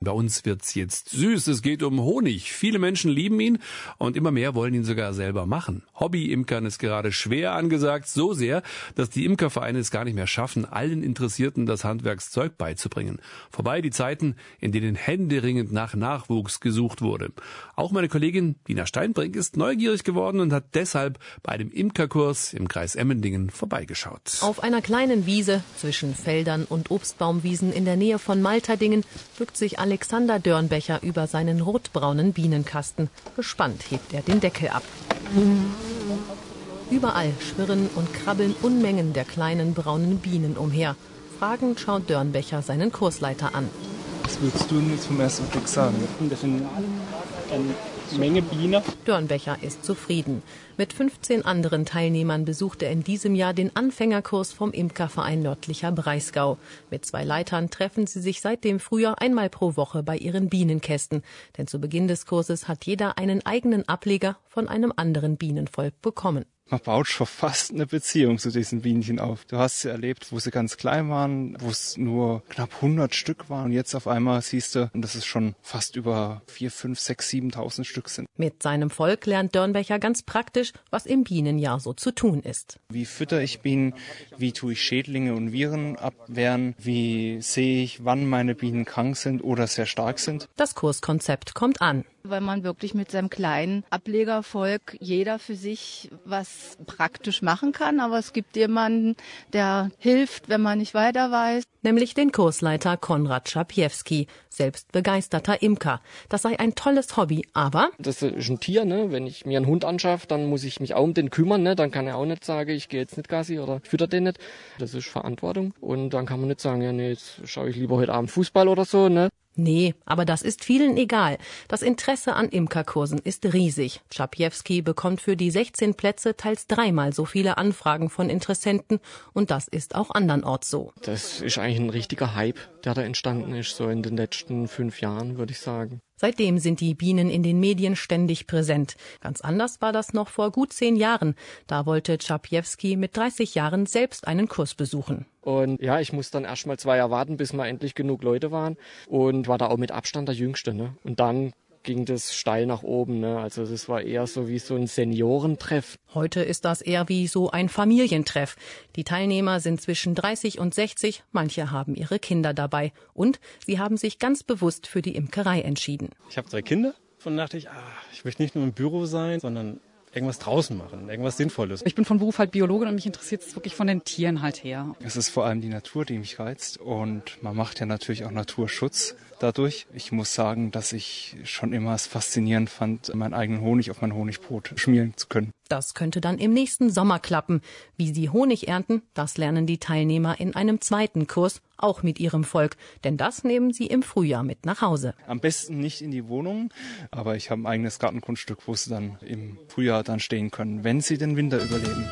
Bei uns wird's jetzt süß. Es geht um Honig. Viele Menschen lieben ihn und immer mehr wollen ihn sogar selber machen. Hobby-Imkern ist gerade schwer angesagt, so sehr, dass die Imkervereine es gar nicht mehr schaffen, allen Interessierten das Handwerkszeug beizubringen. Vorbei die Zeiten, in denen händeringend nach Nachwuchs gesucht wurde. Auch meine Kollegin Dina Steinbrink ist neugierig geworden und hat deshalb bei einem Imkerkurs im Kreis Emmendingen vorbeigeschaut. Auf einer kleinen Wiese zwischen Feldern und Obstbaumwiesen in der Nähe von Malterdingen bückt sich Alexander Dörnbecher über seinen rotbraunen Bienenkasten. Gespannt hebt er den Deckel ab. Überall schwirren und krabbeln Unmengen der kleinen braunen Bienen umher. Fragend schaut Dörnbecher seinen Kursleiter an. Was würdest du jetzt vom ersten Blick sagen? Eine Menge Bienen. Dörnbecher ist zufrieden. Mit 15 anderen Teilnehmern besucht er in diesem Jahr den Anfängerkurs vom Imkerverein Nördlicher Breisgau. Mit zwei Leitern treffen sie sich seit dem Frühjahr einmal pro Woche bei ihren Bienenkästen. Denn zu Beginn des Kurses hat jeder einen eigenen Ableger von einem anderen Bienenvolk bekommen man baut schon fast eine Beziehung zu diesen Bienchen auf. Du hast sie erlebt, wo sie ganz klein waren, wo es nur knapp 100 Stück waren und jetzt auf einmal siehst du, dass es schon fast über 4, 5, 6, 7.000 Stück sind. Mit seinem Volk lernt Dörnbecher ganz praktisch, was im Bienenjahr so zu tun ist. Wie fütter ich Bienen? Wie tue ich Schädlinge und Viren abwehren? Wie sehe ich, wann meine Bienen krank sind oder sehr stark sind? Das Kurskonzept kommt an weil man wirklich mit seinem kleinen Ablegervolk jeder für sich was praktisch machen kann. Aber es gibt jemanden, der hilft, wenn man nicht weiter weiß. Nämlich den Kursleiter Konrad Schapiewski, selbst begeisterter Imker. Das sei ein tolles Hobby, aber... Das ist ein Tier, ne? Wenn ich mir einen Hund anschaffe, dann muss ich mich auch um den kümmern, ne? Dann kann er auch nicht sagen, ich gehe jetzt nicht Gassi oder fütter den nicht. Das ist Verantwortung. Und dann kann man nicht sagen, ja, nee, jetzt schaue ich lieber heute Abend Fußball oder so, ne? Nee, aber das ist vielen egal. Das Interesse an Imkerkursen ist riesig. Czapiewski bekommt für die 16 Plätze teils dreimal so viele Anfragen von Interessenten und das ist auch andernorts so. Das ist eigentlich ein richtiger Hype, der da entstanden ist, so in den letzten fünf Jahren, würde ich sagen. Seitdem sind die Bienen in den Medien ständig präsent. Ganz anders war das noch vor gut zehn Jahren. Da wollte Czapiewski mit 30 Jahren selbst einen Kurs besuchen. Und ja, ich musste dann erst mal zwei Jahre warten, bis mal endlich genug Leute waren und war da auch mit Abstand der Jüngste. Ne? Und dann ging das steil nach oben. Ne? Also das war eher so wie so ein Seniorentreff. Heute ist das eher wie so ein Familientreff. Die Teilnehmer sind zwischen 30 und 60, manche haben ihre Kinder dabei und sie haben sich ganz bewusst für die Imkerei entschieden. Ich habe zwei Kinder und dachte ich, ah, ich möchte nicht nur im Büro sein, sondern irgendwas draußen machen, irgendwas Sinnvolles. Ich bin von Beruf halt Biologin und mich interessiert es wirklich von den Tieren halt her. Es ist vor allem die Natur, die mich reizt und man macht ja natürlich auch Naturschutz dadurch. Ich muss sagen, dass ich schon immer es faszinierend fand, meinen eigenen Honig auf mein Honigbrot schmieren zu können. Das könnte dann im nächsten Sommer klappen. Wie sie Honig ernten, das lernen die Teilnehmer in einem zweiten Kurs, auch mit ihrem Volk, denn das nehmen sie im Frühjahr mit nach Hause. Am besten nicht in die Wohnung, aber ich habe ein eigenes Gartengrundstück, wo sie dann im Frühjahr dann stehen können, wenn sie den Winter überleben.